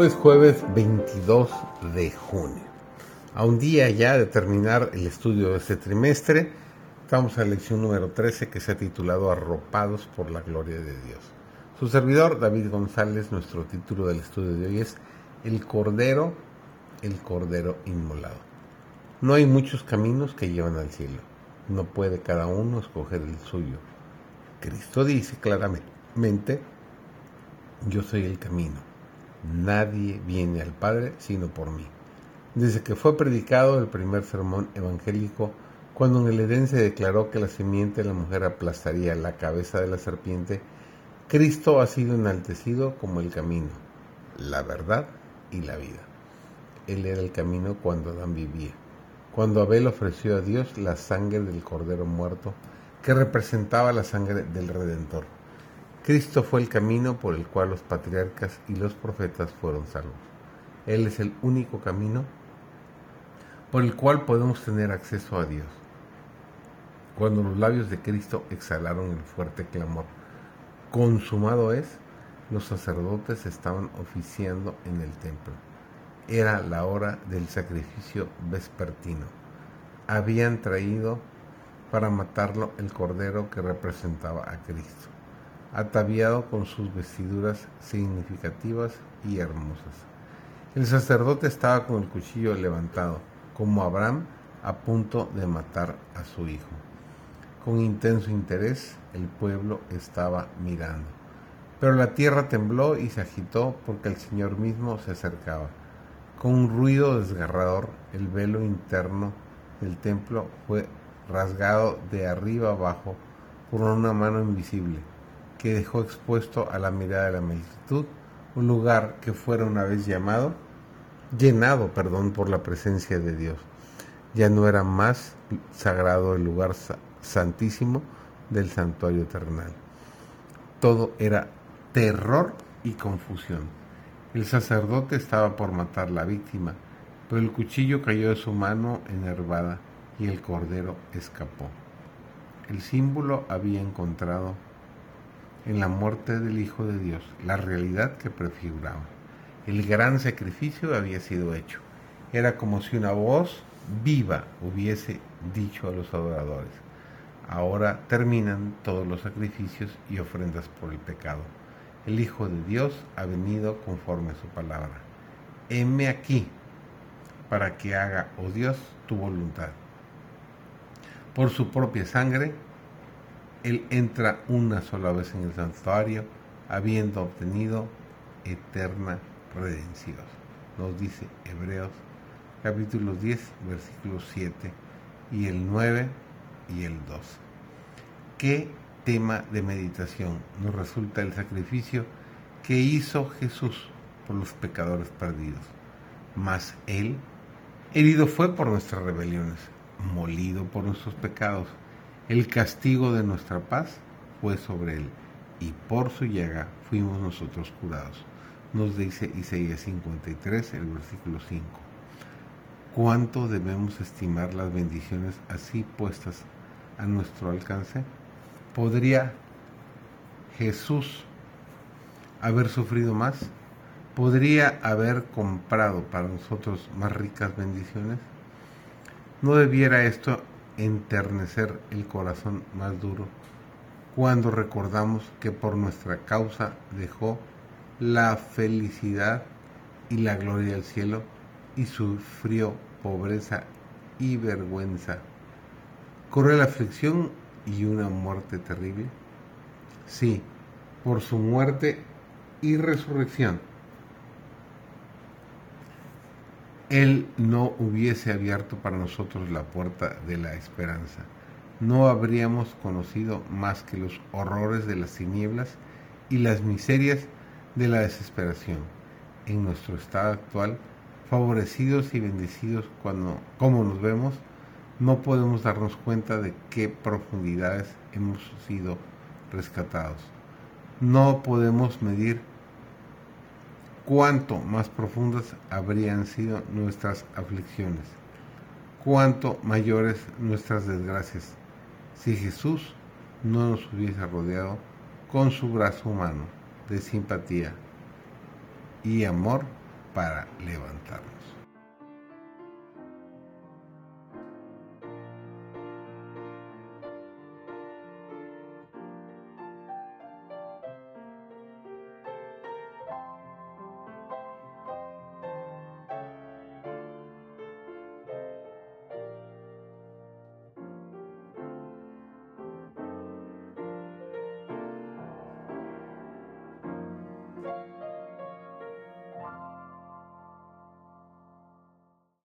Hoy es jueves 22 de junio. A un día ya de terminar el estudio de este trimestre, estamos a la lección número 13 que se ha titulado Arropados por la gloria de Dios. Su servidor, David González, nuestro título del estudio de hoy es El Cordero, el Cordero Inmolado. No hay muchos caminos que llevan al cielo. No puede cada uno escoger el suyo. Cristo dice claramente, yo soy el camino Nadie viene al Padre sino por mí. Desde que fue predicado el primer sermón evangélico, cuando en el Edén se declaró que la simiente de la mujer aplastaría la cabeza de la serpiente, Cristo ha sido enaltecido como el camino, la verdad y la vida. Él era el camino cuando Adán vivía, cuando Abel ofreció a Dios la sangre del cordero muerto que representaba la sangre del Redentor. Cristo fue el camino por el cual los patriarcas y los profetas fueron salvos. Él es el único camino por el cual podemos tener acceso a Dios. Cuando los labios de Cristo exhalaron el fuerte clamor, consumado es, los sacerdotes estaban oficiando en el templo. Era la hora del sacrificio vespertino. Habían traído para matarlo el cordero que representaba a Cristo ataviado con sus vestiduras significativas y hermosas. El sacerdote estaba con el cuchillo levantado, como Abraham a punto de matar a su hijo. Con intenso interés el pueblo estaba mirando. Pero la tierra tembló y se agitó porque el Señor mismo se acercaba. Con un ruido desgarrador, el velo interno del templo fue rasgado de arriba abajo por una mano invisible que dejó expuesto a la mirada de la multitud un lugar que fuera una vez llamado, llenado, perdón, por la presencia de Dios. Ya no era más sagrado el lugar santísimo del santuario terrenal. Todo era terror y confusión. El sacerdote estaba por matar la víctima, pero el cuchillo cayó de su mano enervada y el cordero escapó. El símbolo había encontrado en la muerte del Hijo de Dios, la realidad que prefiguraba. El gran sacrificio había sido hecho. Era como si una voz viva hubiese dicho a los adoradores, ahora terminan todos los sacrificios y ofrendas por el pecado. El Hijo de Dios ha venido conforme a su palabra. Heme aquí para que haga, oh Dios, tu voluntad. Por su propia sangre él entra una sola vez en el santuario, habiendo obtenido eterna redención. Nos dice Hebreos capítulo 10, versículos 7 y el 9 y el 12. ¿Qué tema de meditación nos resulta el sacrificio que hizo Jesús por los pecadores perdidos? Mas Él, herido fue por nuestras rebeliones, molido por nuestros pecados el castigo de nuestra paz fue sobre él, y por su llaga fuimos nosotros curados. Nos dice Isaías 53, el versículo 5. ¿Cuánto debemos estimar las bendiciones así puestas a nuestro alcance? ¿Podría Jesús haber sufrido más? ¿Podría haber comprado para nosotros más ricas bendiciones? ¿No debiera esto enternecer el corazón más duro cuando recordamos que por nuestra causa dejó la felicidad y la gloria del cielo y sufrió pobreza y vergüenza. ¿Corre la aflicción y una muerte terrible? Sí, por su muerte y resurrección Él no hubiese abierto para nosotros la puerta de la esperanza. No habríamos conocido más que los horrores de las tinieblas y las miserias de la desesperación. En nuestro estado actual, favorecidos y bendecidos cuando, como nos vemos, no podemos darnos cuenta de qué profundidades hemos sido rescatados. No podemos medir cuánto más profundas habrían sido nuestras aflicciones, cuánto mayores nuestras desgracias, si Jesús no nos hubiese rodeado con su brazo humano de simpatía y amor para levantarnos.